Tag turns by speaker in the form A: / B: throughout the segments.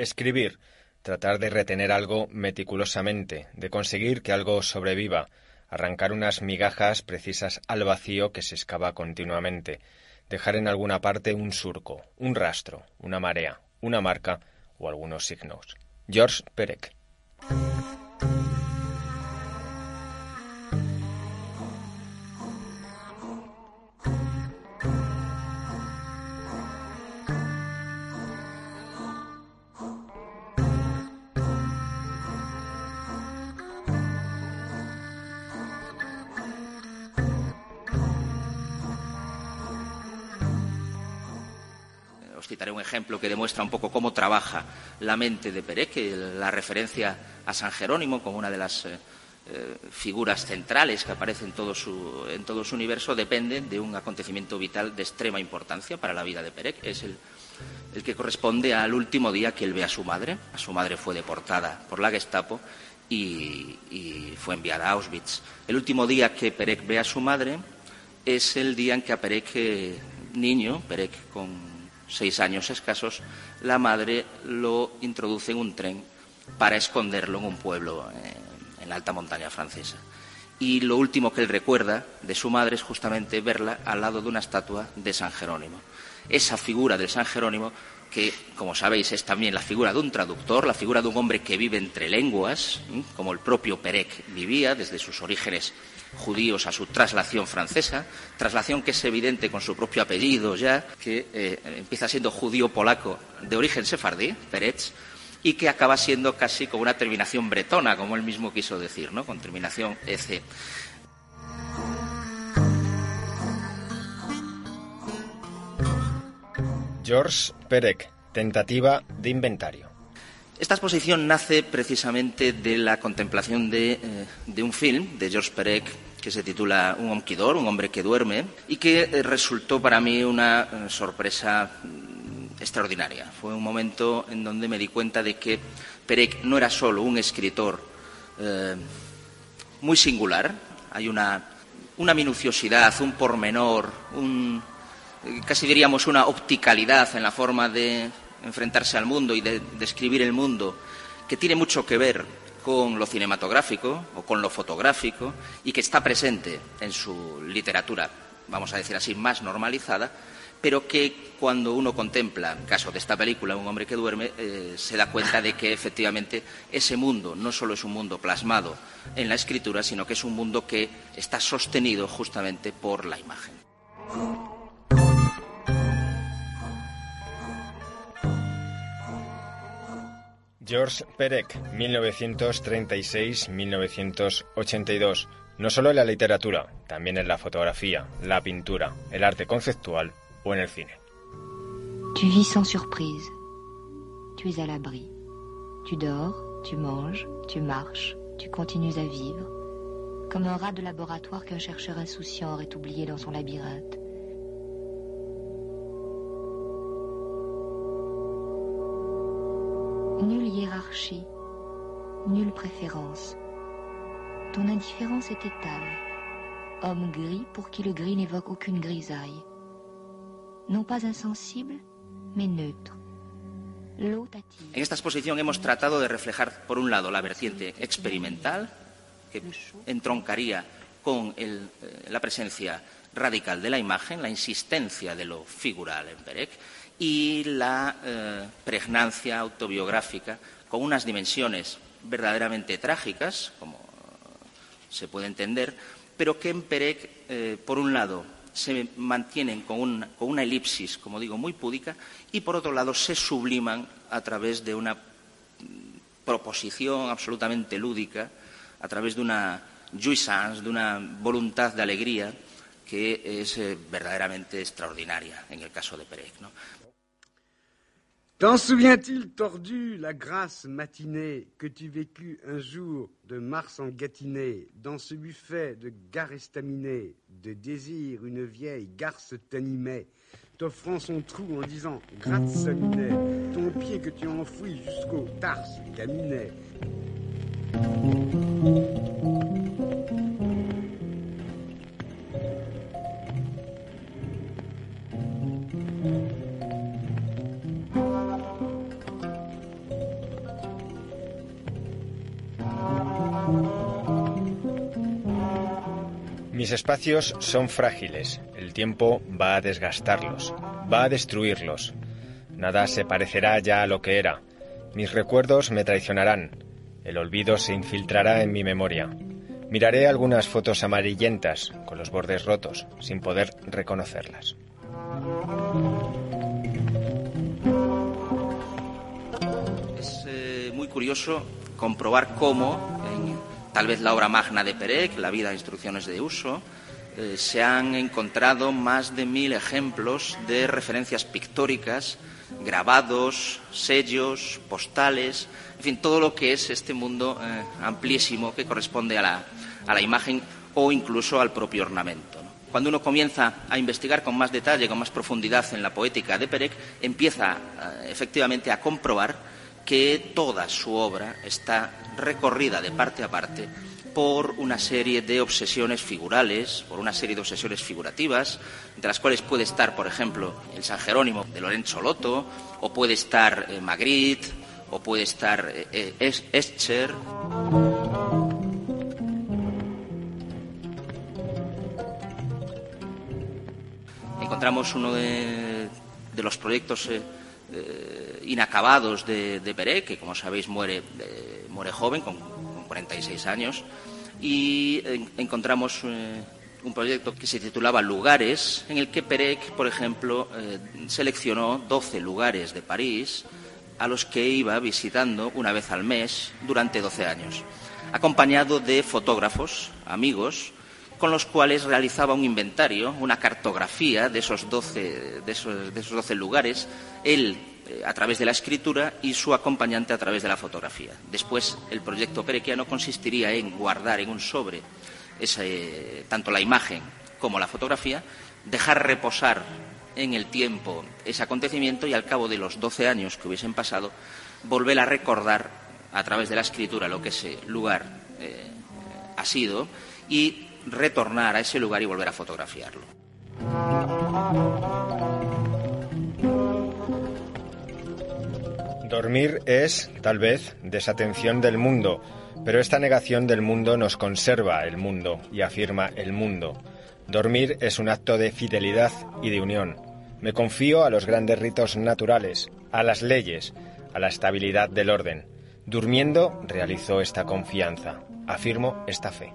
A: Escribir. Tratar de retener algo meticulosamente, de conseguir que algo sobreviva, arrancar unas migajas precisas al vacío que se excava continuamente, dejar en alguna parte un surco, un rastro, una marea, una marca o algunos signos. George Perec.
B: Citaré un ejemplo que demuestra un poco cómo trabaja la mente de Perec, la referencia a San Jerónimo como una de las eh, eh, figuras centrales que aparece en todo, su, en todo su universo depende de un acontecimiento vital de extrema importancia para la vida de Perec. Es el, el que corresponde al último día que él ve a su madre. A su madre fue deportada por la Gestapo y, y, fue enviada a Auschwitz. El último día que Perec ve a su madre es el día en que a Perec, niño, Perec con seis años escasos, la madre lo introduce en un tren para esconderlo en un pueblo en la alta montaña francesa. Y lo último que él recuerda de su madre es justamente verla al lado de una estatua de San Jerónimo. Esa figura de San Jerónimo, que, como sabéis, es también la figura de un traductor, la figura de un hombre que vive entre lenguas, como el propio Perec vivía desde sus orígenes judíos a su traslación francesa, traslación que es evidente con su propio apellido ya, que eh, empieza siendo judío polaco de origen sefardí, Peretz, y que acaba siendo casi con una terminación bretona, como él mismo quiso decir, ¿no? con terminación EC.
A: George Perec, tentativa de inventario.
B: Esta exposición nace precisamente de la contemplación de, eh, un film de George Perec que se titula Un homquidor, un hombre que duerme, y que eh, resultó para mí una eh, sorpresa mm, extraordinaria. Fue un momento en donde me di cuenta de que Perec no era solo un escritor muy singular, hay una, minuciosidad, un pormenor, casi diríamos una opticalidad en la forma de enfrentarse al mundo y de describir el mundo, que tiene mucho que ver con lo cinematográfico o con lo fotográfico y que está presente en su literatura, vamos a decir así, más normalizada, pero que cuando uno contempla, en caso de esta película, Un hombre que duerme, eh, se da cuenta de que efectivamente ese mundo no solo es un mundo plasmado en la escritura, sino que es un mundo que está sostenido justamente por la imagen.
A: George Perec, 1936-1982. No solo en la literatura, también en la fotografía, la pintura, el arte conceptual o en el cine.
C: Tu vis sans surprise. Tu es à l'abri. Tu dors, tu manges, tu marches, tu continues à vivre. Comme un rat de laboratoire qu'un chercheur insouciant aurait oublié dans son labyrinthe. Nulle hiérarchie, nulle préférence. Ton indifférence est étale. Homme gris pour qui le gris n'évoque aucune grisaille. Non pas insensible, mais neutre.
B: En esta exposición hemos tratado de reflejar, por un lado, la vertiente experimental, que entroncaría con el, eh, la presencia radical de la imagen, la insistencia de lo figural en Perec, y la eh, pregnancia autobiográfica con unas dimensiones verdaderamente trágicas, como se puede entender, pero que en Perec, eh, por un lado, se mantienen con una, elipsis, como digo, muy púdica, y por otro lado se subliman a través de una proposición absolutamente lúdica, a través de una jouissance, de una voluntad de alegría que es eh, verdaderamente extraordinaria en el caso de Perec. ¿no?
D: T'en souvient-il, tordu, la grasse matinée que tu vécus un jour de mars en Gâtinais, dans ce buffet de gare estaminée, de désir, une vieille garce t'animait, t'offrant son trou en disant gratte ton pied que tu enfouis jusqu'au tarse gaminet.
A: Espacios son frágiles, el tiempo va a desgastarlos, va a destruirlos. Nada se parecerá ya a lo que era. Mis recuerdos me traicionarán. El olvido se infiltrará en mi memoria. Miraré algunas fotos amarillentas, con los bordes rotos, sin poder reconocerlas.
B: Es eh, muy curioso comprobar cómo en tal vez la obra magna de Perec, La vida e instrucciones de uso, eh, se han encontrado más de mil ejemplos de referencias pictóricas, grabados, sellos, postales, en fin, todo lo que es este mundo eh, amplísimo que corresponde a la, imagen o incluso al propio ornamento. Cuando uno comienza a investigar con más detalle, con más profundidad en la poética de Perec, empieza eh, efectivamente a comprobar que toda su obra está recorrida de parte a parte por una serie de obsesiones figurales, por una serie de obsesiones figurativas, entre las cuales puede estar, por ejemplo, el San Jerónimo de Lorenzo Lotto, o puede estar eh, Magritte, o puede estar eh, Escher. Encontramos uno de, los proyectos eh, eh, inacabados de, de Perec, que como sabéis muere, eh, muere joven, con, 46 años, y en, encontramos eh, un proyecto que se titulaba Lugares, en el que Perec, por ejemplo, eh, seleccionó 12 lugares de París a los que iba visitando una vez al mes durante 12 años, acompañado de fotógrafos, amigos, con los cuales realizaba un inventario, una cartografía de esos 12, de esos, de esos 12 lugares, él eh, a través de la escritura y su acompañante a través de la fotografía. Después, el proyecto perequiano consistiría en guardar en un sobre tanto la imagen como la fotografía, dejar reposar en el tiempo ese acontecimiento y al cabo de los 12 años que hubiesen pasado, volver a recordar a través de la escritura lo que ese lugar eh, ha sido y retornar a ese lugar y volver a fotografiarlo.
A: Dormir es, tal vez, desatención del mundo, pero esta negación del mundo nos conserva el mundo y afirma el mundo. Dormir es un acto de fidelidad y de unión. Me confío a los grandes ritos naturales, a las leyes, a la estabilidad del orden. Durmiendo realizo esta confianza, afirmo esta fe.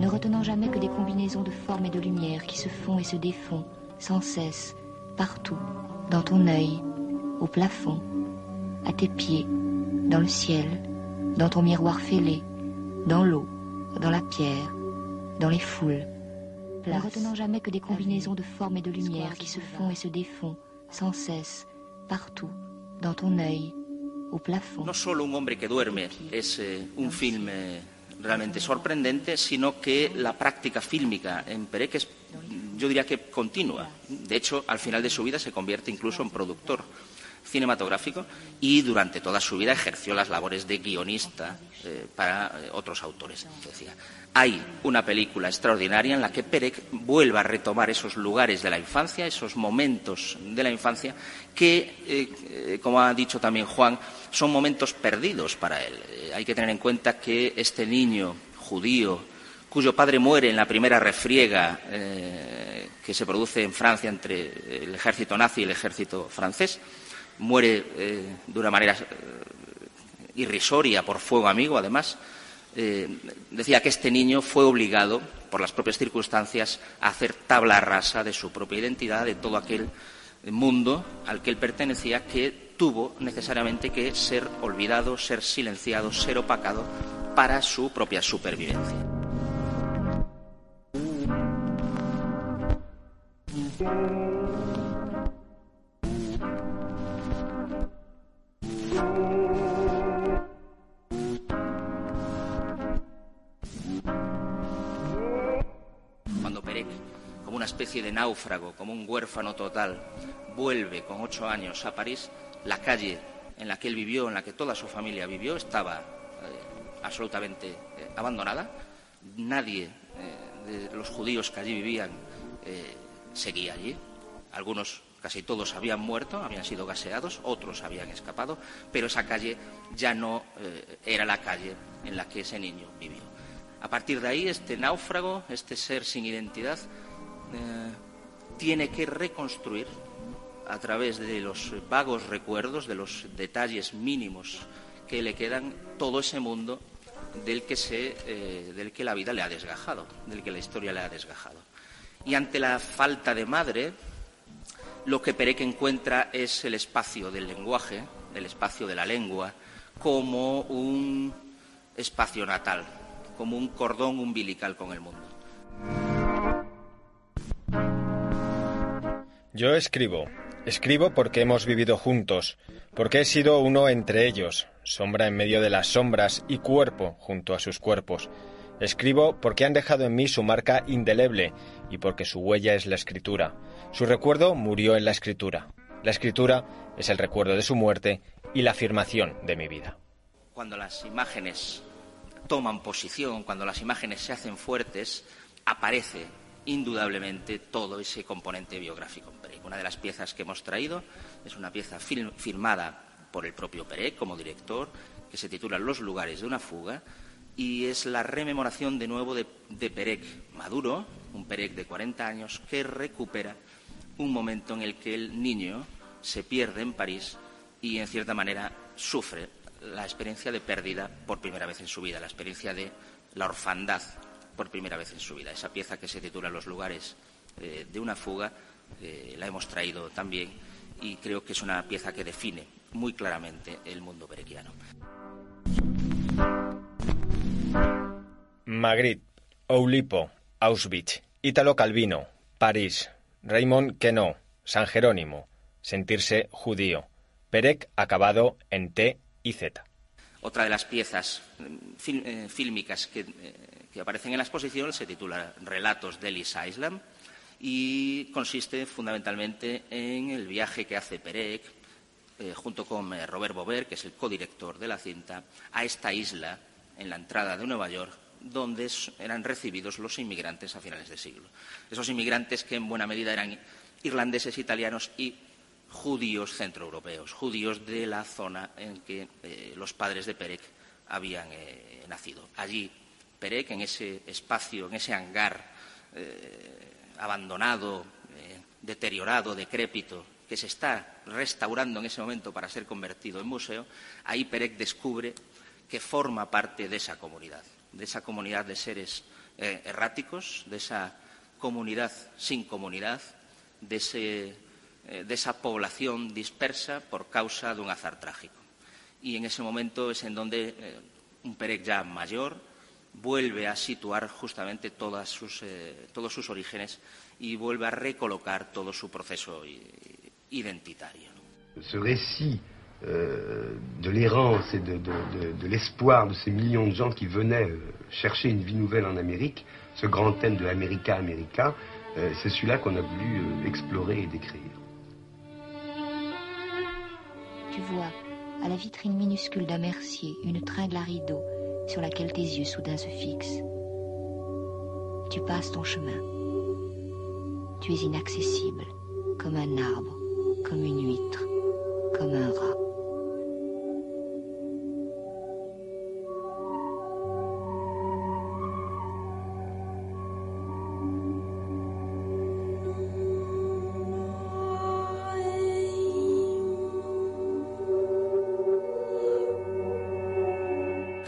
C: Ne retenant jamais que des combinaisons de formes et de lumière qui se font et se défont sans cesse, partout, dans ton œil, au plafond, à tes pieds, dans le ciel, dans ton miroir fêlé, dans l'eau, dans la pierre, dans les foules. Ne retenant jamais que des combinaisons de formes et de lumière qui se font et se défont sans cesse, partout, dans ton œil,
B: No solo un hombre que duerme es eh, un film eh, realmente sorprendente, sino que la práctica fílmica en Perec es, yo diría que continua. De hecho, al final de su vida se convierte incluso en productor cinematográfico y durante toda su vida ejerció las labores de guionista eh, para eh, otros autores. Hay una película extraordinaria en la que Perec vuelve a retomar esos lugares de la infancia, esos momentos de la infancia que, eh, como ha dicho también Juan, son momentos perdidos para él. Hay que tener en cuenta que este niño judío, cuyo padre muere en la primera refriega que se produce en Francia entre el ejército nazi y el ejército francés, muere eh, de una manera eh, irrisoria por fuego amigo, además, eh, decía que este niño fue obligado, por las propias circunstancias, a hacer tabla rasa de su propia identidad, de todo aquel mundo al que él pertenecía, que tuvo necesariamente que ser olvidado, ser silenciado, ser opacado para su propia supervivencia. Especie de náufrago, como un huérfano total, vuelve con ocho años a París, la calle en la que él vivió, en la que toda su familia vivió, estaba eh, absolutamente eh, abandonada. Nadie eh, de los judíos que allí vivían seguía allí. Algunos, casi todos, habían muerto, habían sido gaseados, otros habían escapado, pero esa calle ya no era la calle en la que ese niño vivió. A partir de ahí, este náufrago, este ser sin identidad, tiene que reconstruir a través de los vagos recuerdos, de los detalles mínimos que le quedan, todo ese mundo del que, se, eh, del que la vida le ha desgajado, del que la historia le ha desgajado. Y ante la falta de madre, lo que Perec encuentra es el espacio del lenguaje, el espacio de la lengua, como un espacio natal, como un cordón umbilical con el mundo.
A: Yo escribo, Escribo porque hemos vivido juntos, porque he sido uno entre ellos, sombra en medio de las sombras y cuerpo junto a sus cuerpos. Escribo porque han dejado en mí su marca indeleble y porque su huella es la escritura. Su recuerdo murió en la escritura. La escritura es el recuerdo de su muerte y la afirmación de mi vida.
B: Cuando las imágenes toman posición, cuando las imágenes se hacen fuertes, aparece indudablemente todo ese componente biográfico. Una de las piezas que hemos traído es una pieza firmada por el propio Perec como director, que se titula Los lugares de una fuga, y es la rememoración de nuevo de, de Perec maduro, un Perec de 40 años, que recupera un momento en el que el niño se pierde en París y, en cierta manera, sufre la experiencia de pérdida por primera vez en su vida, la experiencia de la orfandad por primera vez en su vida. Esa pieza que se titula Los lugares eh, de una fuga eh, la hemos traído también y creo que es una pieza que define muy claramente el mundo berequiano.
A: Magritte, Oulipo, Auschwitz, Ítalo Calvino, París, Raymond Queneau, San Jerónimo, sentirse judío, Perec acabado en T y Z.
B: Otra de las piezas eh, fílmicas que, que, aparecen en la exposición se titula Relatos de Ellis Island y consiste fundamentalmente en el viaje que hace Perec, eh, junto con eh, Robert Bover, que es el codirector de la cinta, a esta isla en la entrada de Nueva York, donde eran recibidos los inmigrantes a finales de siglo. Esos inmigrantes que en buena medida eran irlandeses, italianos y judíos centroeuropeos, judíos de la zona en que eh, los padres de Perec habían nacido. Allí, Perec, en ese espacio, en ese hangar abandonado, eh, deteriorado, decrépito, que se está restaurando en ese momento para ser convertido en museo, ahí Perec descubre que forma parte de esa comunidad, de esa comunidad de seres eh, erráticos, de esa comunidad sin comunidad, de, eh, de esa población dispersa por causa de un azar trágico. Y en ese momento es en donde un Perec ya mayor, vuelve a situar justamente todas sus, eh, todos sus orígenes y vuelve a recolocar todo su proceso identitario.
E: Ce récit euh, de l'errance et de, de, de, l'espoir de ces millions de gens qui venaient euh, chercher une vie nouvelle en Amérique, ce grand thème de l'América America, euh, c'est celui-là qu'on a voulu euh, explorer et décrire.
C: Tu vois, à la vitrine minuscule d'un mercier, une tringle à rideau sur laquelle tes yeux soudain se fixent. Tu passes ton chemin. Tu es inaccessible, comme un arbre, comme une huître, comme un rat.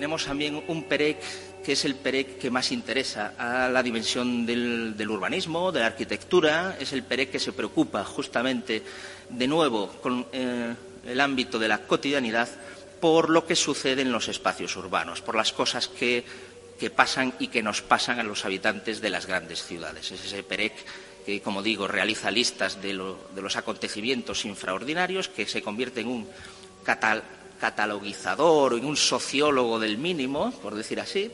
B: Tenemos también un PEREC que es el PEREC que más interesa a la dimensión del, urbanismo, de la arquitectura, es el PEREC que se preocupa justamente de nuevo con eh, el ámbito de la cotidianidad por lo que sucede en los espacios urbanos, por las cosas que, pasan y que nos pasan a los habitantes de las grandes ciudades. Es ese PEREC que, como digo, realiza listas de, los acontecimientos infraordinarios, que se convierte en un catalogizador o en un sociólogo del mínimo, por decir así,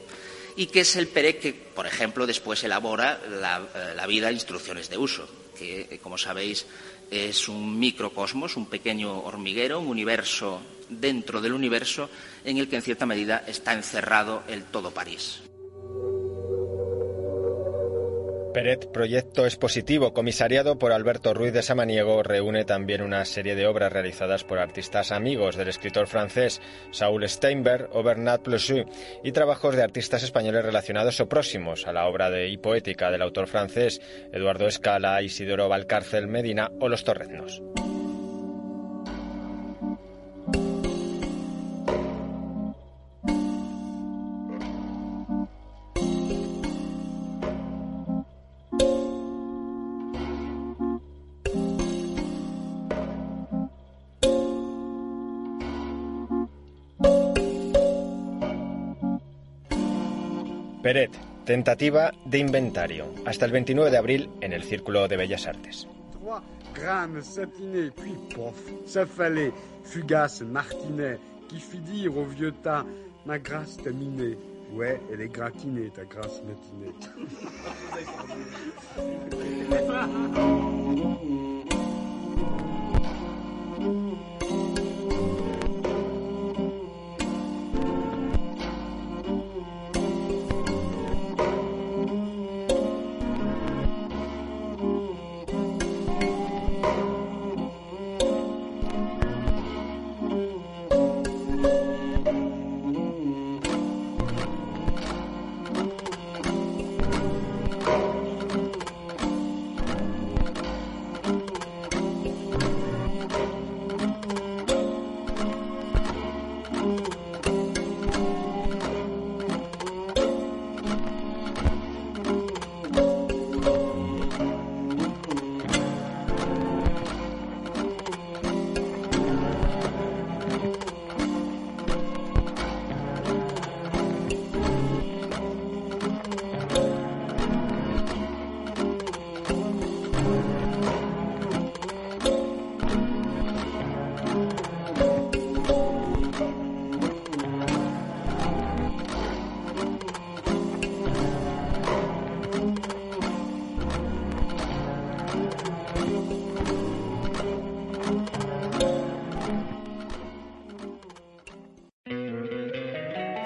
B: y que es el PEREC que, por ejemplo, después elabora la, eh, la vida instrucciones de uso, que, eh, como sabéis, es un microcosmos, un pequeño hormiguero, un universo dentro del universo en el que, en cierta medida, está encerrado el todo París.
A: Peret, proyecto expositivo comisariado por Alberto Ruiz de Samaniego, reúne también una serie de obras realizadas por artistas amigos del escritor francés Saul Steinberg o Bernard Plessu y trabajos de artistas españoles relacionados o próximos a la obra de y poética del autor francés Eduardo Escala, Isidoro Valcárcel Medina o Los Torreznos. Peret, tentativa de inventario. Hasta el 29 de abril en el Círculo de Bellas Artes.